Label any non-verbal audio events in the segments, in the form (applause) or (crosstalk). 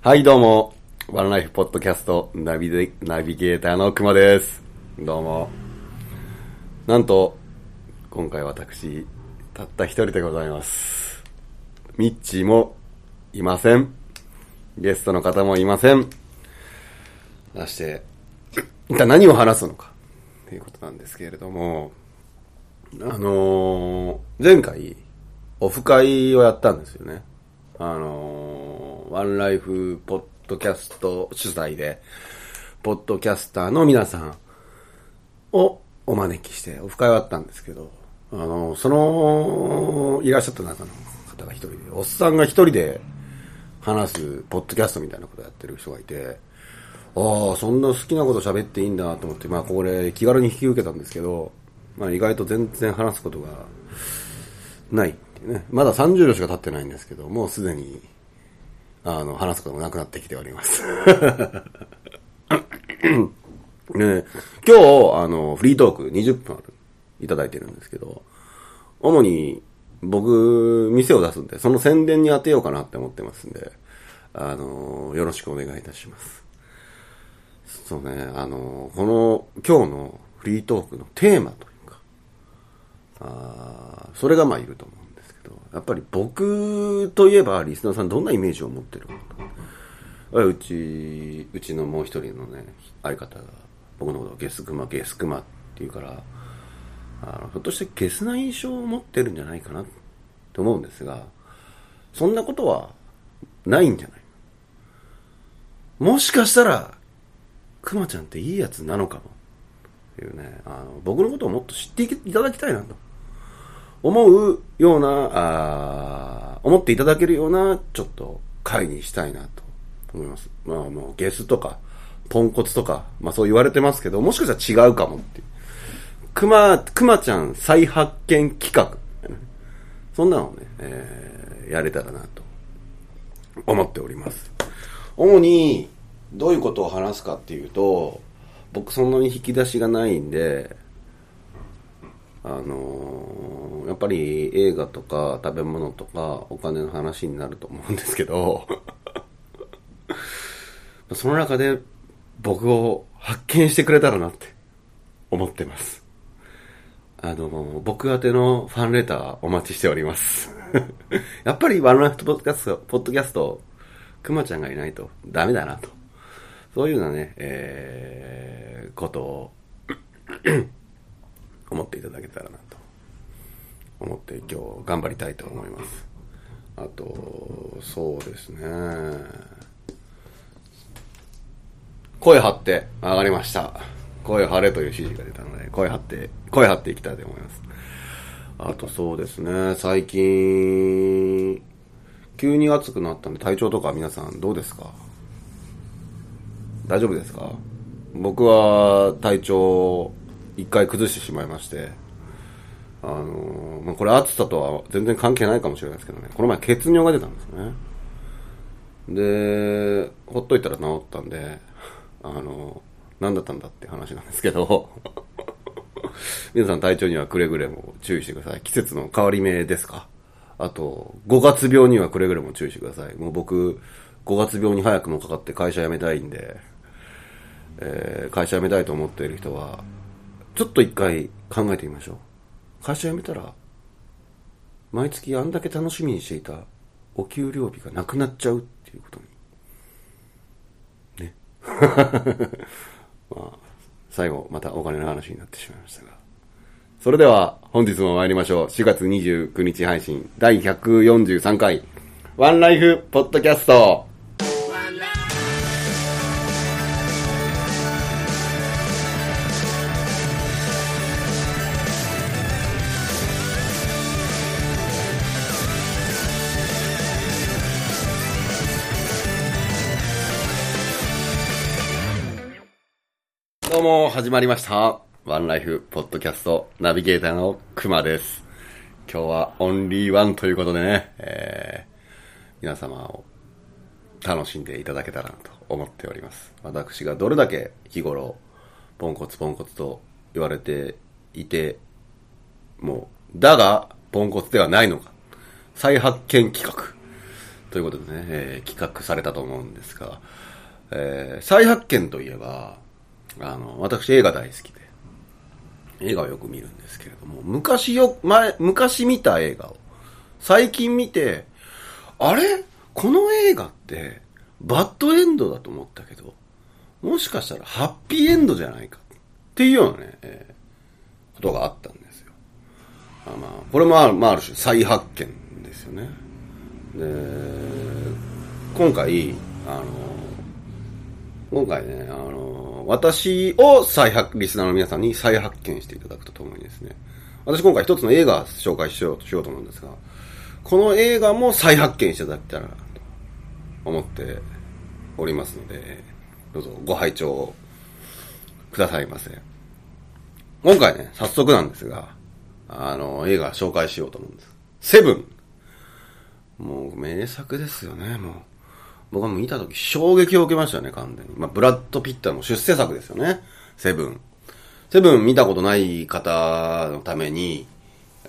はい、どうも。ワンライフポッドキャストナビでナビゲーターの熊です。どうも。なんと、今回私、たった一人でございます。ミッチーもいません。ゲストの方もいません。そして、一体何を話すのか、ということなんですけれども、あのー前回、オフ会をやったんですよね。あのーワンライフポッドキャスト主催で、ポッドキャスターの皆さんをお招きして、オフ会はあったんですけど、あのーその、いらっしゃった中の方が一人で、おっさんが一人で話すポッドキャストみたいなことやってる人がいて、ああ、そんな好きなこと喋っていいんだと思って、まあこれ気軽に引き受けたんですけど、まあ意外と全然話すことがないっていうね。まだ30秒しか経ってないんですけど、もうすでに、あの、話すこともなくなってきております。(laughs) ね、今日、あの、フリートーク20分ある、いただいてるんですけど、主に僕、店を出すんで、その宣伝に当てようかなって思ってますんで、あの、よろしくお願いいたします。そうね、あの、この、今日のフリートークのテーマという、あそれがまあいると思うんですけど、やっぱり僕といえばリスナーさんどんなイメージを持ってるのかと。うち、うちのもう一人のね、相方が僕のことをゲスクマ、ゲスクマって言うから、あのひょっとしてゲスな印象を持ってるんじゃないかなと思うんですが、そんなことはないんじゃないもしかしたら、クマちゃんっていいやつなのかも。っていうね、あの、僕のことをもっと知っていただきたいなと。思うような、あー思っていただけるような、ちょっと、回にしたいなと思います。まあもう、ゲスとか、ポンコツとか、まあそう言われてますけど、もしかしたら違うかもっていう。クマ、クマちゃん再発見企画。そんなのね、えーやれたらなと思っております。主に、どういうことを話すかっていうと、僕そんなに引き出しがないんで、あのーやっぱり映画とか食べ物とかお金の話になると思うんですけど、(laughs) その中で僕を発見してくれたらなって思ってます。あのー僕宛てのファンレターお待ちしております。(laughs) やっぱりワンライフポッドキャスト、ポッドキャスト、くまちゃんがいないとダメだなと。そういうようなね、えー、ことを思っていただけたらなと思って今日頑張りたいと思います。あと、そうですね。声張って上がりました。声張れという指示が出たので、声張って、声張っていきたいと思います。あとそうですね、最近、急に暑くなったんで体調とか皆さんどうですか？大丈夫ですか？僕は体調一回崩してしまいまして、あのまあ、これ暑さとは全然関係ないかもしれないですけどね、この前血尿が出たんですね。で、ほっといたら治ったんで、あの何だったんだって話なんですけど、(laughs) 皆さん体調にはくれぐれも注意してください。季節の変わり目ですかあと、5月病にはくれぐれも注意してください。もう僕、5月病に早くもかかって会社辞めたいんで、えー会社辞めたいと思っている人は、ちょっと一回考えてみましょう。会社辞めたら、毎月あんだけ楽しみにしていたお給料日がなくなっちゃうっていうことに。ね。(laughs) まあ、最後、またお金の話になってしまいましたが。それでは、本日も参りましょう。4月29日配信、第143回、ワンライフポッドキャスト。どうも、始まりました。ワンライフポッドキャストナビゲーターのくまです。今日はオンリーワンということでね、えー、皆様を楽しんでいただけたらなと思っております。私がどれだけ日頃、ポンコツポンコツと言われていて、もう、だが、ポンコツではないのか。再発見企画。ということでね、えー、企画されたと思うんですが、えー、再発見といえば、あの、私映画大好きで、映画をよく見るんですけれども、昔よ、前、昔見た映画を、最近見て、あれ？この映画って、バッドエンドだと思ったけど、もしかしたらハッピーエンドじゃないかっていうようなね、えー、ことがあったんですよ。あまあ、これもある,、まあ、ある種再発見ですよね。で、今回、あの、今回ね、あの、私を再発、リスナーの皆さんに再発見していただくとともにですね、私今回一つの映画紹介しようとしようと思うんですが、この映画も再発見していただけたらなと思っておりますので、どうぞご拝聴くださいませ。今回ね、早速なんですが、あの、映画紹介しようと思うんです。セブン。もう名作ですよね、もう。僕は見た時衝撃を受けましたね、完全に。まあ、ブラッド・ピッターの出世作ですよね。セブン。セブン見たことない方のために、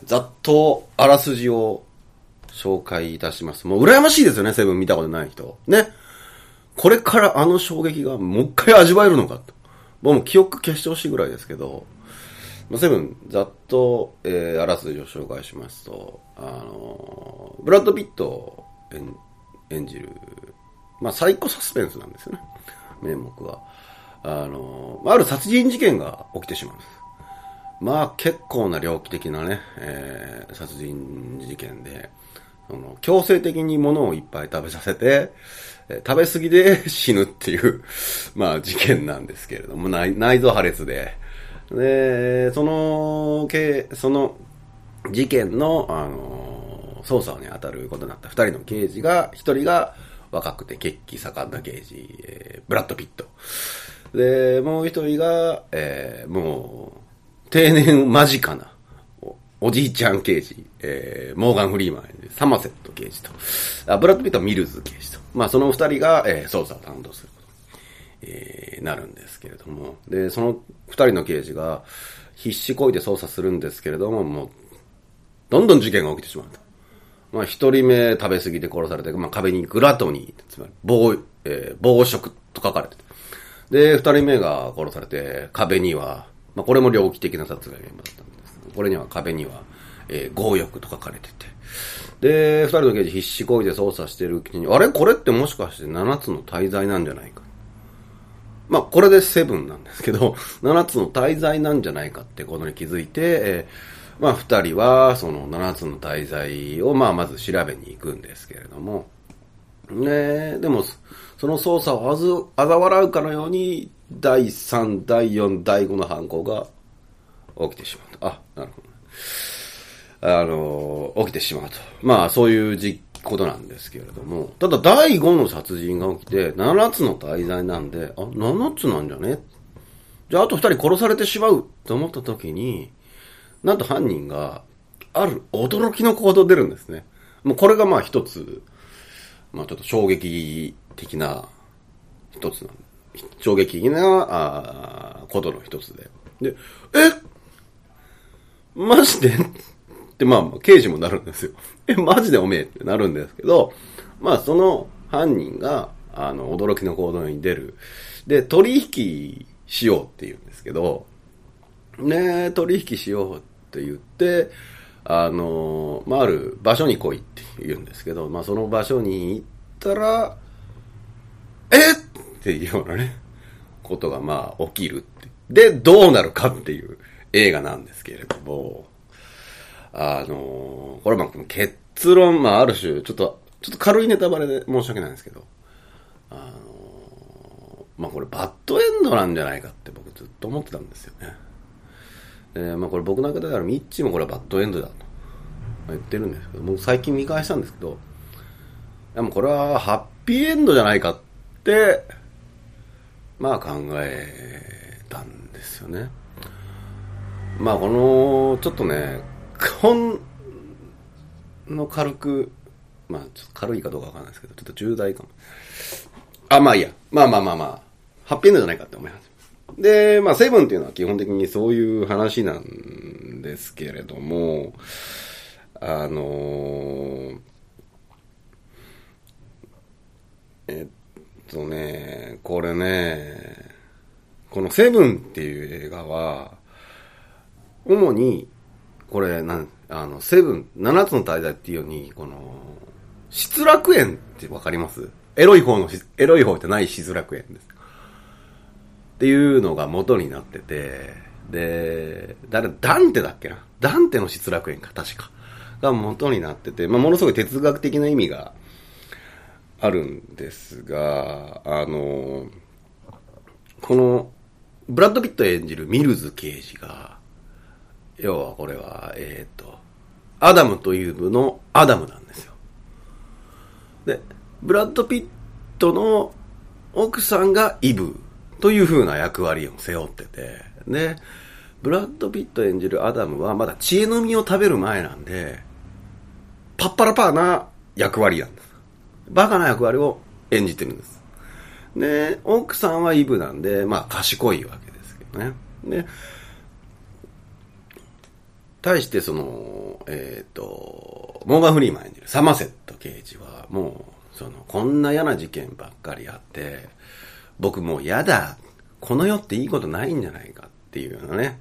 ざっとあらすじを紹介いたします。もう羨ましいですよね、セブン見たことない人。ね。これからあの衝撃がもう一回味わえるのかと。僕も記憶消してほしいぐらいですけど、まあ、セブン、ざっと、えー、あらすじを紹介しますと、あのー、ブラッド・ピット演じる、まあ、サイコサスペンスなんですよね。名目は。あの、ある殺人事件が起きてしまうんです。まあ、結構な猟奇的なね、えー、殺人事件で、その、強制的に物をいっぱい食べさせて、え食べ過ぎで死ぬっていう、まあ、事件なんですけれども、内内臓破裂で、で、その、けその事件の、あの、捜査に当たることになった二人の刑事が、一人が若くて血気盛んな刑事、えー、ブラッド・ピット。で、もう一人が、えー、もう、定年間近な、おじいちゃん刑事、えー、モーガン・フリーマン、サマセット刑事と、あブラッド・ピットはミルズ刑事と。まあ、その二人が、えー、捜査を担当することに、えー、なるんですけれども。で、その二人の刑事が、必死こいて捜査するんですけれども、もう、どんどん事件が起きてしまうと。まあ、一人目食べ過ぎて殺されて、まあ、壁にグラトニー、つまり、暴、えー、暴食と書かれてて。で、二人目が殺されて、壁には、まあ、これも猟奇的な殺害現場だったんですこれには壁には、えー、強欲と書かれてて。で、二人の刑事必死こいで捜査してるうちに、あれ？これってもしかして七つの大罪なんじゃないか？まあ、これでセブンなんですけど、七つの大罪なんじゃないかってことに気づいて、えー、まあ、二人は、その七つの大罪を、まあ、まず調べに行くんですけれども、ねでも、その捜査をあず、あざ笑うかのように、第3、第4、第5の犯行が起きてしまうと。あ、なるほど。あの、起きてしまうと。まあ、そういうじことなんですけれども、ただ第5の殺人が起きて、7つの大罪なんで、あ、7つなんじゃね？じゃあ、あと2人殺されてしまうと思った時に、なんと犯人が、ある驚きの行動出るんですね。もうこれがまあ一つ、まあちょっと衝撃的な一つな衝撃的な、あことの一つで。で、え？マジで？ってまあ、刑事もなるんですよ。え、マジでおめえ？ってなるんですけど、まあ、その犯人が、あの、驚きの行動に出る。で、取引しようって言うんですけど、ね取引しようって言って、あの、まあ、ある場所に来いって言うんですけど、まあ、その場所に行ったら、えっ？ていうようなね、ことがまあ、起きる。で、どうなるかっていう映画なんですけれども、あの、これま結論、まあある種、ちょっと、ちょっと軽いネタバレで申し訳ないんですけど、あの、まあこれバッドエンドなんじゃないかって僕ずっと思ってたんですよね。えー、まあこれ僕の中ではミッチもこれはバッドエンドだと言ってるんですけど、もう最近見返したんですけど、でもこれはハッピーエンドじゃないかって、まあ考えたんですよね。まあこの、ちょっとね、ほんの軽く、まあ、ちょっと軽いかどうかわかんないですけど、ちょっと重大かも。あ、まあいいや。まあまあまあまあ、ハッピーエンドじゃないかって思います。で、まあ、セブンっていうのは基本的にそういう話なんですけれども、あのー、えっとね、これね、このセブンっていう映画は、主に、これ、なん、あの、セブン、七つの大罪っていうように、この、失楽園ってわかります？エロい方の、エロい方じゃない失楽園です。っていうのが元になってて、で、誰、ダンテだっけな？ダンテの失楽園か、確か。が元になってて、まあ、ものすごい哲学的な意味があるんですが、あの、この、ブラッド・ピット演じるミルズ刑事が、要はこれは、えっ、ー、と、アダムという部のアダムなんですよ。で、ブラッド・ピットの奥さんがイブという風な役割を背負ってて、で、ブラッド・ピット演じるアダムはまだ知恵の実を食べる前なんで、パッパラパーな役割なんです。バカな役割を演じてるんです。で、奥さんはイブなんで、まあ賢いわけですけどね。で、対してその、えっ、ー、と、モーガン・フリーマン演じるサマセット刑事は、もう、その、こんな嫌な事件ばっかりあって、僕もう嫌だ、この世っていいことないんじゃないかっていうようなね、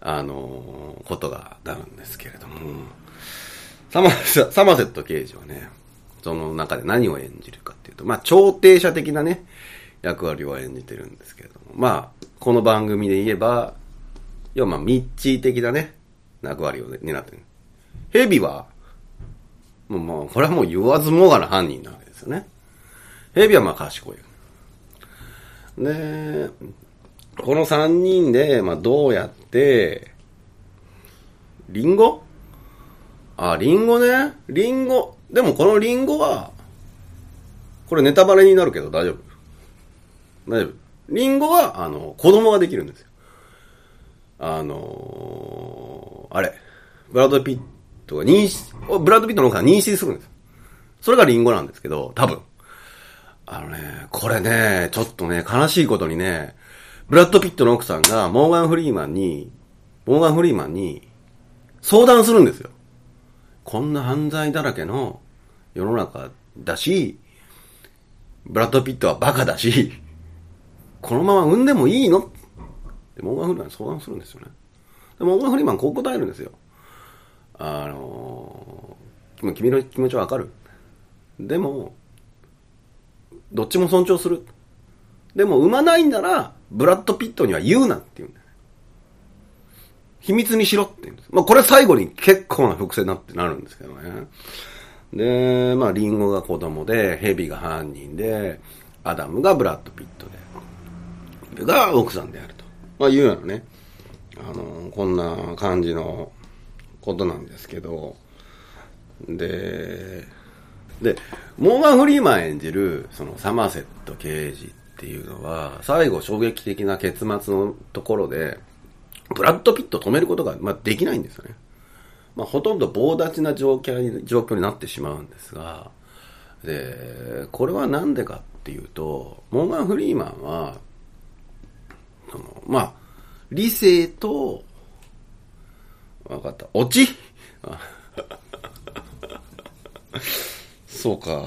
あの、ことがなるんですけれども、サマサマセット刑事はね、その中で何を演じるかっていうと、まあ、調停者的なね、役割を演じてるんですけれども、まあ、この番組で言えば、要はまあ、ミッチー的なね、役割を、ね、担ってる。ヘビは、もうもう、これはもう言わずもがな犯人なわけですよね。ヘビはまあ賢い。で、この三人で、まあどうやって、リンゴ？あ、リンゴね。リンゴ。でもこのリンゴは、これネタバレになるけど大丈夫。大丈夫。リンゴは、あの、子供ができるんですよ。あのー、あれ。ブラッド・ピットが妊娠、ブラッド・ピットの奥さん妊娠するんです。それがリンゴなんですけど、多分。あのね、これね、ちょっとね、悲しいことにね、ブラッド・ピットの奥さんがモーガン・フリーマンに、モーガン・フリーマンに相談するんですよ。こんな犯罪だらけの世の中だし、ブラッド・ピットはバカだし、このまま産んでもいいの？で、モーガン・フリーマンに相談するんですよね。で、モーガン・フリーマンこう答えるんですよ。あのー、君の気持ちはわかる。でも、どっちも尊重する。でも、産まないんなら、ブラッド・ピットには言うなって言うんだよ。秘密にしろって言うんです。まあ、これ最後に結構な伏線になってなるんですけどね。で、まあ、リンゴが子供で、ヘビが犯人で、アダムがブラッド・ピットで、が奥さんであると。まあ、いうようなね、あの、こんな感じのことなんですけど、で、で、モーガン・フリーマン演じる、そのサマーセット刑事っていうのは、最後衝撃的な結末のところで、ブラッド・ピット止めることが、まあ、できないんですよね。まあ、ほとんど棒立ちな状況に、状況になってしまうんですが、で、これはなんでかっていうと、モーガン・フリーマンは、その、まあ、理性と、わかった、オチそうか。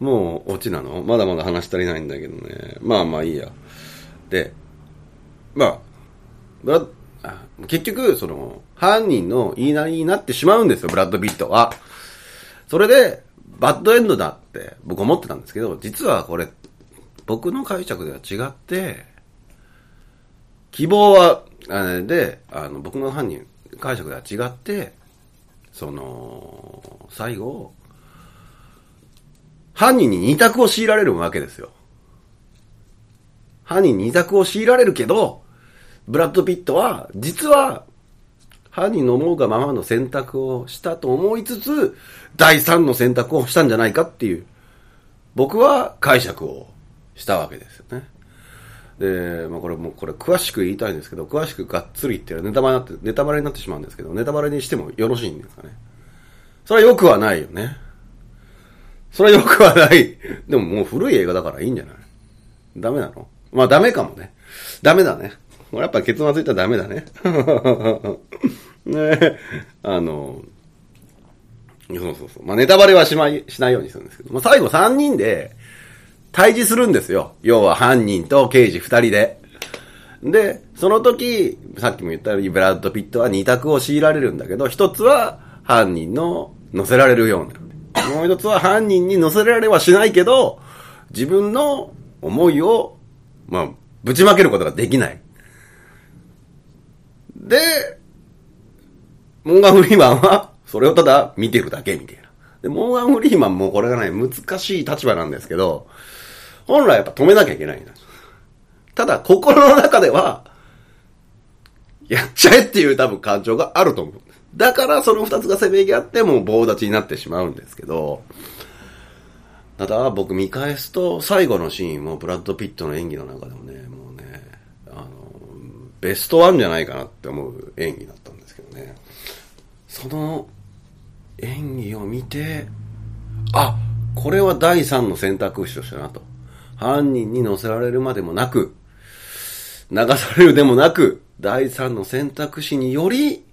もう、オチなの？まだまだ話足りないんだけどね。まあまあいいや。で、まあ、結局、その、犯人の言いなりになってしまうんですよ、ブラッド・ピットは。それで、バッドエンドだって僕思ってたんですけど、実はこれ、僕の解釈では違って、希望は、あれで、あの、僕の犯人、解釈では違って、その、最後、犯人に二択を強いられるわけですよ。犯人に二択を強いられるけど、ブラッド・ピットは、実は、犯人の思うがままの選択をしたと思いつつ、第三の選択をしたんじゃないかっていう、僕は解釈をしたわけですよね。で、まあこれもこれ詳しく言いたいんですけど、詳しくがっつり言ってるネタバレになって、ネタバレになってしまうんですけど、ネタバレにしてもよろしいんですかね。それは良くはないよね。それは良くはない。(laughs) でももう古い映画だからいいんじゃない？ダメなの？まあダメかもね。ダメだね。これやっぱ結末言ったらダメだね。(laughs) ねあの、そうそうそう。まあネタバレはしまい、しないようにするんですけど、まあ最後3人で、対峙するんですよ。要は犯人と刑事二人で。で、その時、さっきも言ったようにブラッド・ピットは二択を強いられるんだけど、一つは犯人の乗せられるような。もう一つは犯人に乗せられはしないけど、自分の思いを、まあ、ぶちまけることができない。で、モーガン・フリーマンは、それをただ見てるだけみたいな。で、モーガン・フリーマンもこれがね、難しい立場なんですけど、本来やっぱ止めなきゃいけないんだ。ただ、心の中では、やっちゃえっていう多分感情があると思う。だからその二つがせめぎ合ってもう棒立ちになってしまうんですけど、ただ僕見返すと最後のシーンもブラッド・ピットの演技の中でもね、もうね、あの、ベストワンじゃないかなって思う演技だったんですけどね。その演技を見て、あ、これは第三の選択肢としてなと。犯人に乗せられるまでもなく、流されるでもなく、第三の選択肢により、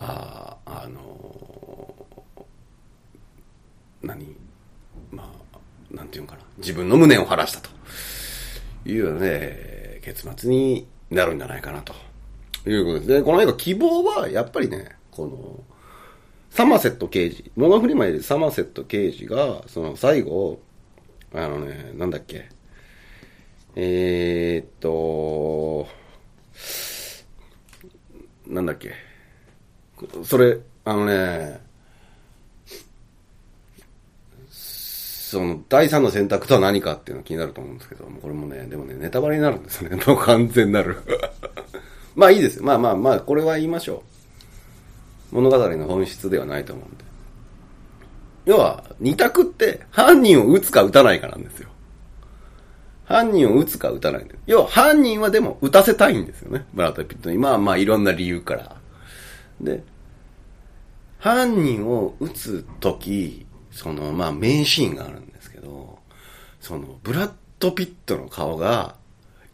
ああの、何まあ、なんていうのかな。自分の無念を晴らしたと。いうね、結末になるんじゃないかなと。いうことですね。この映画希望は、やっぱりね、この、サマセット刑事、モーガン・フリマよりサマセット刑事が、その最後、あのね、なんだっけ、えー、っと、なんだっけ、それ、あのね、その、第三の選択とは何かっていうのが気になると思うんですけど、これもね、でもね、ネタバレになるんですね。(laughs) もう完全なる。(laughs) まあいいです。まあまあまあ、これは言いましょう。物語の本質ではないと思うんで。要は、二択って犯人を撃つか撃たないかなんですよ。犯人を撃つか撃たない。要は犯人はでも撃たせたいんですよね。ブラッド・ピットに。まあまあいろんな理由から。で、犯人を撃つとき、そのまあ名シーンがあるんですけど、そのブラッド・ピットの顔が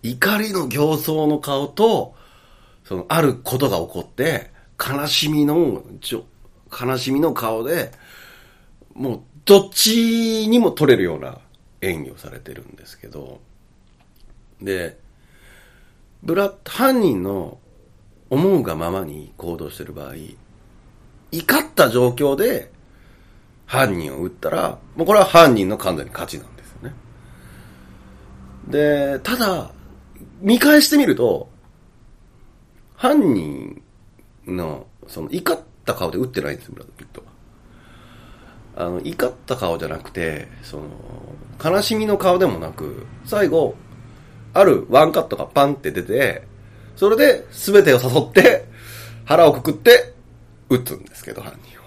怒りの形相の顔と、そのあることが起こって、悲しみの、ちょ、悲しみの顔で、もう、どっちにも取れるような演技をされてるんですけど、で、ブラッ、犯人の思うがままに行動してる場合、怒った状況で犯人を撃ったら、もうこれは犯人の完全に勝ちなんですよね。で、ただ、見返してみると、犯人の、その、怒った顔で打ってないんですよ、ブラッド・ピットは。あの、怒った顔じゃなくて、その、悲しみの顔でもなく、最後、あるワンカットがパンって出て、それで全てを誘って、腹をくくって、撃つんですけど、犯人を。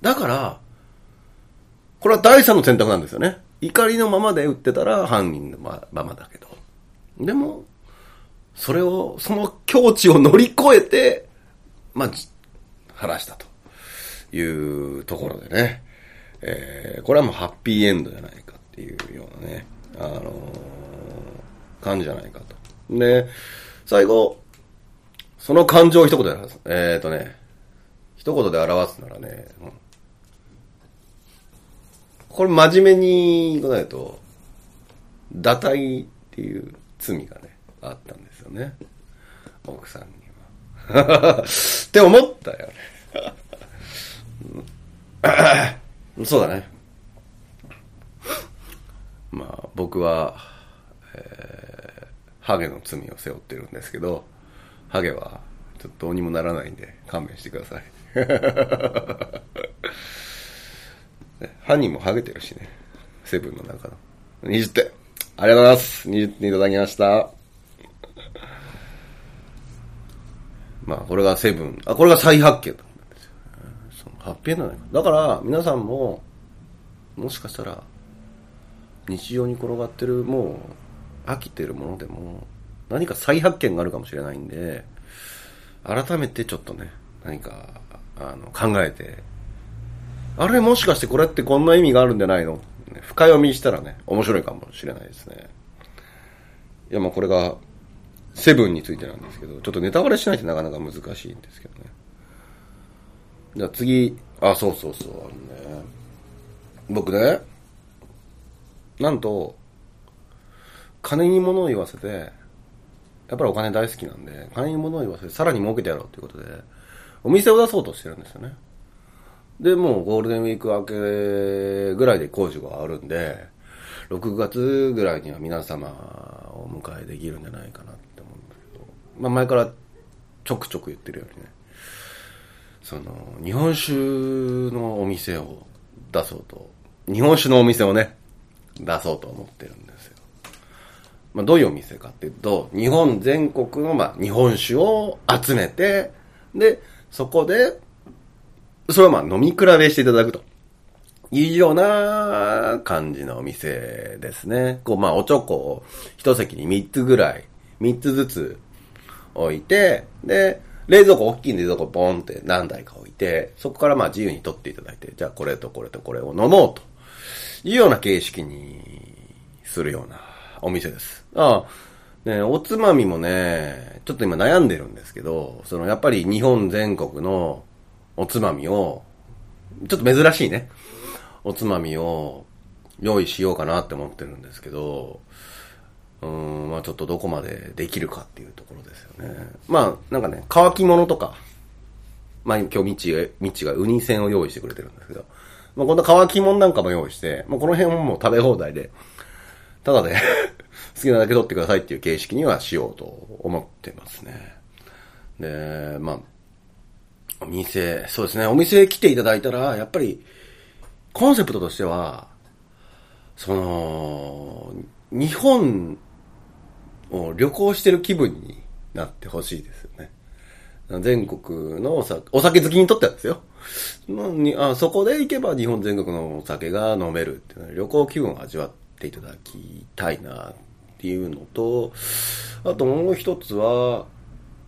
だから、これは第三の選択なんですよね。怒りのままで撃ってたら犯人のまままだけど。でも、それを、その境地を乗り越えて、まあ、晴らしたというところでね、えー、これはもうハッピーエンドじゃないかっていうようなね、あのー、感じじゃないかと。で、最後、その感情を一言で表す。えっ、ー、とね、一言で表すならね、うん、これ真面目に答えると、堕胎っていう罪がね、あったんですよね。奥さんには。(laughs) って思ったよね。(coughs) そうだね。まあ、僕は、えー、ハゲの罪を背負ってるんですけど、ハゲはちょっとどうにもならないんで勘弁してください。(laughs) 犯人もハゲてるしね。セブンの中の。20点。ありがとうございます。20点いただきました。まあ、これがセブン。あ、これが再発見なんですよ。そのハッピーエンドだから、皆さんも、もしかしたら、日常に転がってる、もう、飽きてるものでも、何か再発見があるかもしれないんで、改めてちょっとね、何か、あの、考えて、あれもしかしてこれってこんな意味があるんじゃないの？深読みしたらね、面白いかもしれないですね。いや、まあこれが、セブンについてなんですけど、ちょっとネタバレしないとなかなか難しいんですけどね。じゃあ次、あ、そうそうそう、あのね。僕ね、なんと、金に物を言わせて、やっぱりお金大好きなんで、金に物を言わせてさらに儲けてやろうということで、お店を出そうとしてるんですよね。で、もうゴールデンウィーク明けぐらいで工事があるんで、6月ぐらいには皆様をお迎えできるんじゃないかなって思うんだけど、まあ前からちょくちょく言ってるようにね、その、日本酒のお店を出そうと、日本酒のお店をね、出そうと思ってるんですよ。まあどういうお店かっていうと、日本全国のまあ日本酒を集めて、で、そこで、それをまあ飲み比べしていただくと。いうような感じのお店ですね。こう、まあ、おちょこを一席に3つぐらい、3つずつ置いて、で、冷蔵庫、大きい冷蔵庫ボンって何台か置いて、そこからまあ自由に取っていただいて、じゃあこれとこれとこれを飲もうというような形式にするようなお店です。ああ、ね、おつまみもね、ちょっと今悩んでるんですけど、そのやっぱり日本全国のおつまみを、ちょっと珍しいね。おつまみを用意しようかなって思ってるんですけど、うん、まあちょっとどこまでできるかっていうところですよね。まあなんかね、乾き物とか、まあ今日ミッチが、ミッチがウニ線を用意してくれてるんですけど、まあこんな乾き物なんかも用意して、まあこの辺ももう食べ放題で、ただで好きなだけ取ってくださいっていう形式にはしようと思ってますね。で、まあ、お店、そうですね、お店来ていただいたら、やっぱり、コンセプトとしては、その、日本を旅行してる気分になってほしいですよね。全国のお酒お酒好きにとってはですよ。にあそこで行けば日本全国のお酒が飲めるっていうのは旅行気分を味わっていただきたいなっっていうのと、あともう一つは、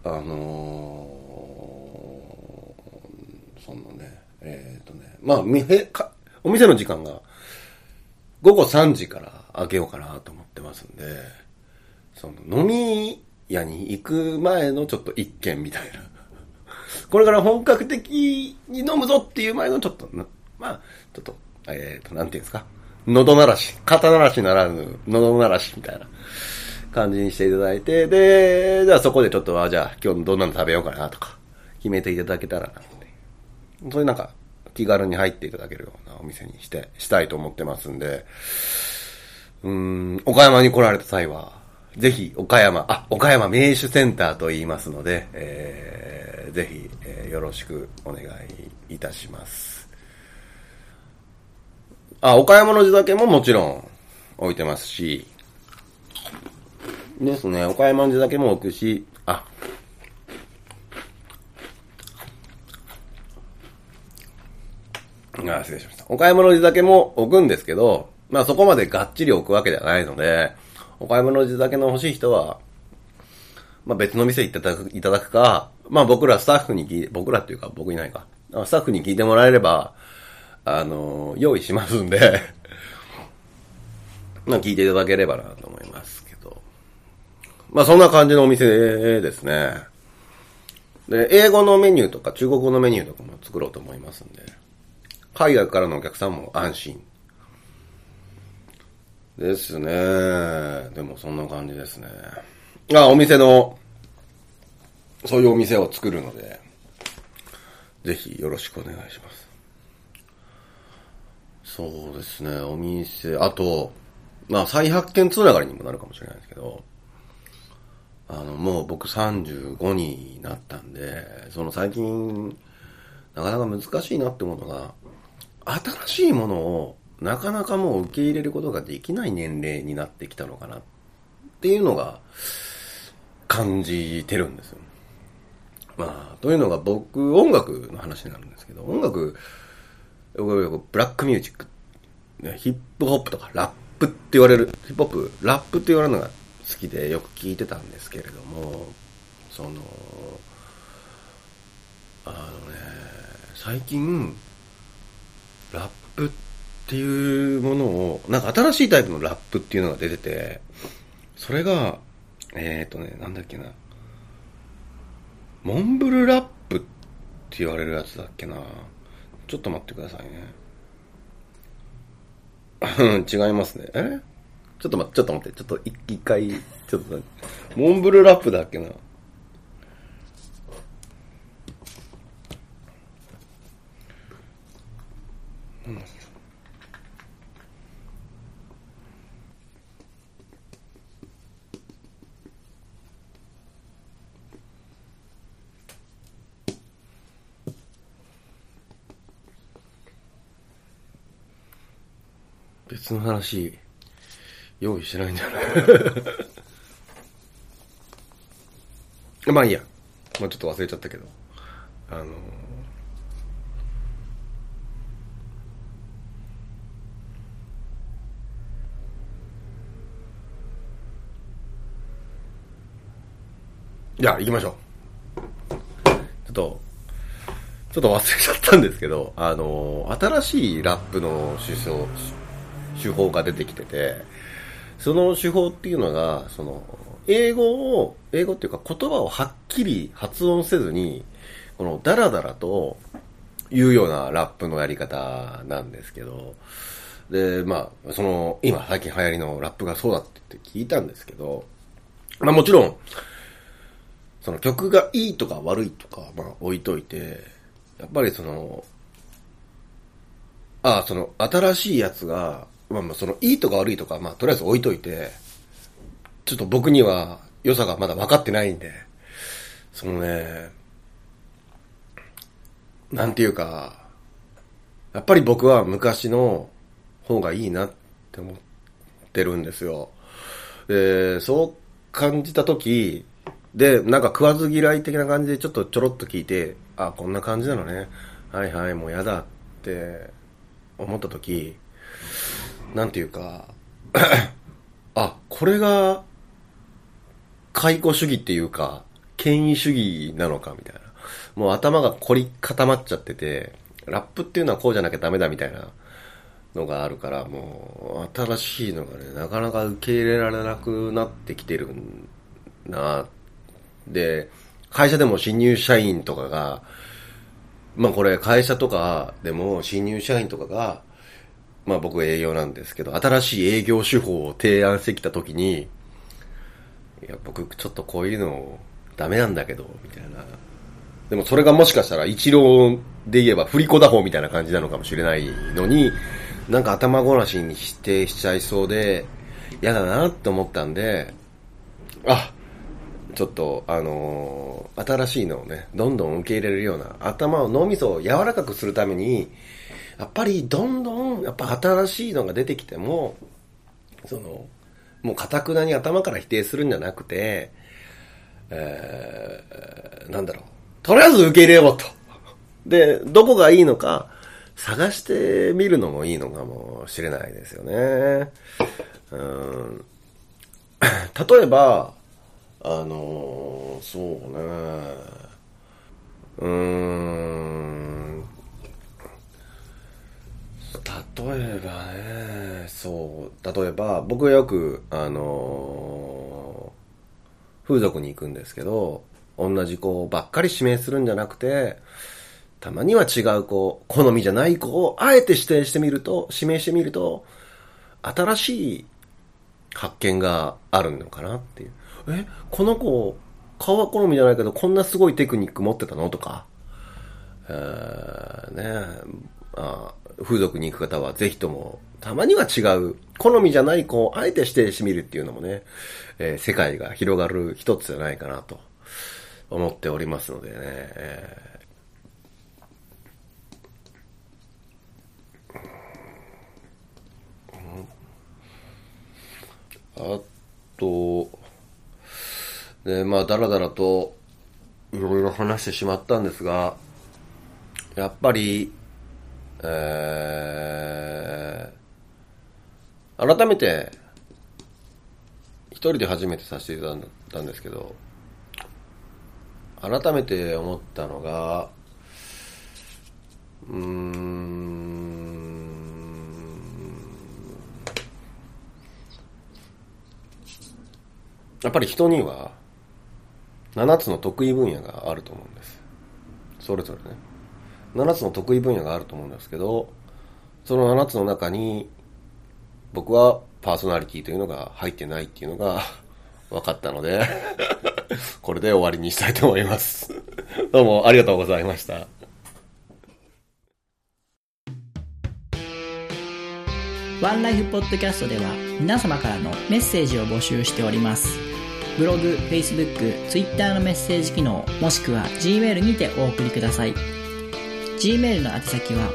あのー、そのね、えっ、ー、とね、まあ、みへか、お店の時間が午後3時から開けようかなと思ってますんで、その飲み屋に行く前のちょっと一軒みたいな。これから本格的に飲むぞっていう前のちょっと、まあ、ちょっと、えっ、ー、と、なんていうんですか？喉鳴らし、肩鳴らしならぬ、喉鳴らしみたいな感じにしていただいて、で、じゃあそこでちょっと、あ、じゃあ今日どんなの食べようかなとか、決めていただけたらなって。そういうなんか、気軽に入っていただけるようなお店にして、したいと思ってますんで、うん、岡山に来られた際は、ぜひ、岡山、あ、岡山名手センターと言いますので、えー、ぜひ、えー、よろしくお願いいたします。あ、岡山の地酒ももちろん置いてますし、ですね、岡山の地酒も置くし、あ、あ、失礼しました。お買い物地酒も置くんですけど、まあそこまでがっちり置くわけではないので、お買い物地酒の欲しい人は、まあ別の店行っていただくいただくか、まあ僕らスタッフに聞いて、僕らっていうか僕いないか、スタッフに聞いてもらえれば、あの、用意しますんで (laughs) まあ聞いていただければなと思いますけど。まあそんな感じのお店ですね。で、英語のメニューとか中国語のメニューとかも作ろうと思いますんで。海外からのお客さんも安心。ですね。でもそんな感じですね。あ、お店の、そういうお店を作るので、ぜひよろしくお願いします。そうですね、お店、あと、まあ再発見つながりにもなるかもしれないですけど、あの、もう僕35になったんで、その最近、なかなか難しいなって思うのが、新しいものをなかなかもう受け入れることができない年齢になってきたのかなっていうのが感じてるんですよ。まあ、というのが僕、音楽の話になるんですけど、音楽、ブラックミュージック、ヒップホップとかラップって言われる、ヒップホップ、ラップって言われるのが好きでよく聞いてたんですけれども、その、あのね、最近、ラップっていうものを、なんか新しいタイプのラップっていうのが出てて、それが、えっ、ー、とね、なんだっけな。モンブルラップって言われるやつだっけな。ちょっと待ってくださいね。(laughs) 違いますね。え？ちょっと待って、ちょっと待って、ちょっと一回、ちょっと、モンブルラップだっけな？別の話、用意してないんだよな (laughs) まあいいや。まあちょっと忘れちゃったけど。あのー、いや、行きましょう。ちょっと、ちょっと忘れちゃったんですけど、あのー、新しいラップの首相、手法が出てきてて、その手法っていうのが、その、英語を、英語っていうか言葉をはっきり発音せずに、このダラダラと言うようなラップのやり方なんですけど、で、まあ、その、今最近流行りのラップがそうだって聞いたんですけど、まあもちろん、その曲がいいとか悪いとか、まあ置いといて、やっぱりその、ああ、その新しいやつが、まあまあそのいいとか悪いとか、まあとりあえず置いといて、ちょっと僕には良さがまだ分かってないんで、そのね、なんていうか、やっぱり僕は昔の方がいいなって思ってるんですよ。で、そう感じた時、で、なんか食わず嫌い的な感じでちょっとちょろっと聞いて、あ、こんな感じなのね。はいはい、もうやだって思った時、なんていうか、(coughs) あ、これが、解雇主義っていうか、権威主義なのかみたいな。もう頭が凝り固まっちゃってて、ラップっていうのはこうじゃなきゃダメだみたいなのがあるから、もう、新しいのがね、なかなか受け入れられなくなってきてるな。で、会社でも新入社員とかが、まあこれ会社とかでも新入社員とかが、まあ僕営業なんですけど、新しい営業手法を提案してきたときに、いや、僕ちょっとこういうのダメなんだけど、みたいな。でもそれがもしかしたら一郎で言えば振り子打法みたいな感じなのかもしれないのに、なんか頭ごなしに否定しちゃいそうで、嫌だなって思ったんで、あ、ちょっと、あのー、新しいのをね、どんどん受け入れるような、頭を、脳みそを柔らかくするために、やっぱりどんどん、やっぱ新しいのが出てきても、その、もうかたくなに頭から否定するんじゃなくて、えー、なんだろう。とりあえず受け入れようと。で、どこがいいのか探してみるのもいいのかもしれないですよね。うん (laughs) 例えば、あの、そうね。うーん。例えばね、そう、例えば、僕はよく、あのー、風俗に行くんですけど、同じ子ばっかり指名するんじゃなくて、たまには違う子、好みじゃない子をあえて指定してみると、指名してみると、新しい発見があるのかなっていう。え、この子、顔は好みじゃないけど、こんなすごいテクニック持ってたの？とか、えー、ね。あ風俗に行く方はぜひとも、たまには違う、好みじゃない子をあえて指定してみるっていうのもね、えー、世界が広がる一つじゃないかなと思っておりますのでね、えー、あと、で、まあ、だらだらと、いろいろ話してしまったんですが、やっぱり、えー、改めて、一人で初めてさせていただいたんですけど、改めて思ったのが、うーん、やっぱり人には、7つの得意分野があると思うんです。それぞれね。7つの得意分野があると思うんですけど、その7つの中に、僕はパーソナリティというのが入ってないっていうのが (laughs) 分かったので (laughs) これで終わりにしたいと思います。(laughs) どうもありがとうございました。ワンライフポッドキャストでは皆様からのメッセージを募集しております。ブログ、Facebook、Twitter のメッセージ機能、もしくは Gmail にてお送りください。Gmail の宛先は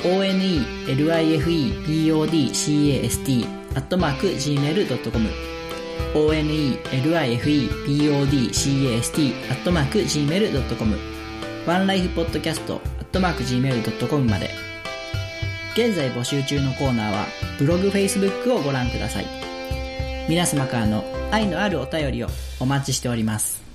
onelifebodcast.gmail.com onelifebodcast.gmail.com ワンライフポッドキャスト .gmail.com まで現在募集中のコーナーはブログ、Facebook をご覧ください。皆様からの愛のあるお便りをお待ちしております。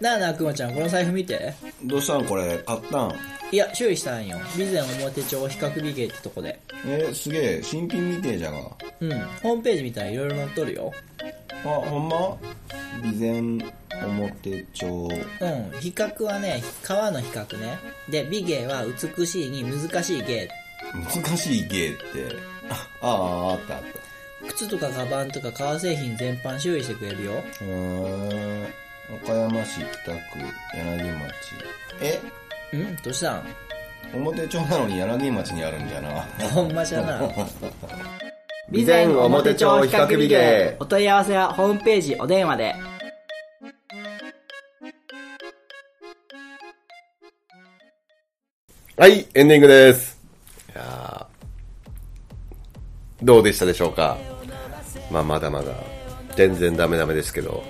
なあなあ、くまちゃん、この財布見て。どうしたんこれ買ったん？いや、修理したんよ。備前表帳比較美芸ってとこで。えー、すげえ新品みてえじゃがうん。ホームページ見たらいろいろ載っとるよ。あほんま？備前表帳うん。比較はね、川の比較ね。で、美芸は美しいに難しい芸。難しい芸って (laughs) あああったあっ靴とかカバンとか革製品全般修理してくれるよ。たうーん岡山市北区柳町。え？ん？どうしたん？表帳なのに柳町にあるんじゃな。ほんまじゃな。(laughs) 備前表帳比較美芸お問い合わせはホームページお電話で。はい、エンディングです。いやーどうでしたでしょうか？まあ、まだまだ、全然ダメダメですけど、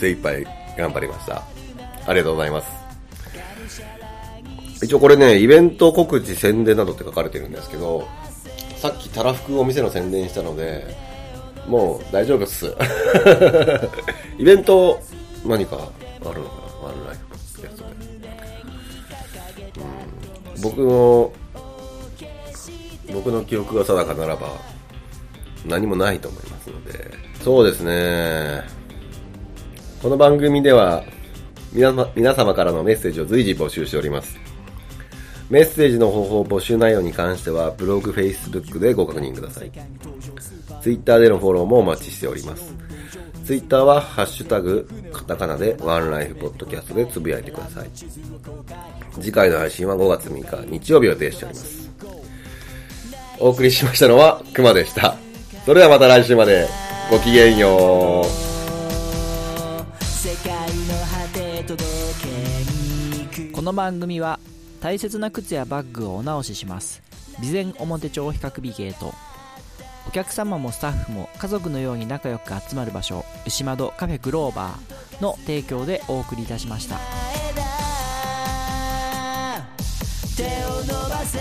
精一杯頑張りました。ありがとうございます。一応これね、イベント告知宣伝などって書かれてるんですけど、さっきたらふくお店の宣伝したので、もう大丈夫っす。(laughs) イベント、何かあるのかな？ワンライフポッドキャストで。僕の、僕の記憶が定かならば、何もないと思いますので。そうですね。この番組では、皆様皆様からのメッセージを随時募集しております。メッセージの方法、募集内容に関しては、ブログ、Facebook でご確認ください。Twitter でのフォローもお待ちしております。Twitter は、ハッシュタグ、カタカナで、ワンライフポッドキャストでつぶやいてください。次回の配信は5月6日日曜日予定しております。お送りしましたのはくまでした。それではまた来週までごきげんよう。の番組は大切な靴やバッグをお直しします。備前表町比較美ゲート。お客様もスタッフも家族のように仲良く集まる場所牛窓カフェグローバーの提供でお送りいたしました。手を伸ばせ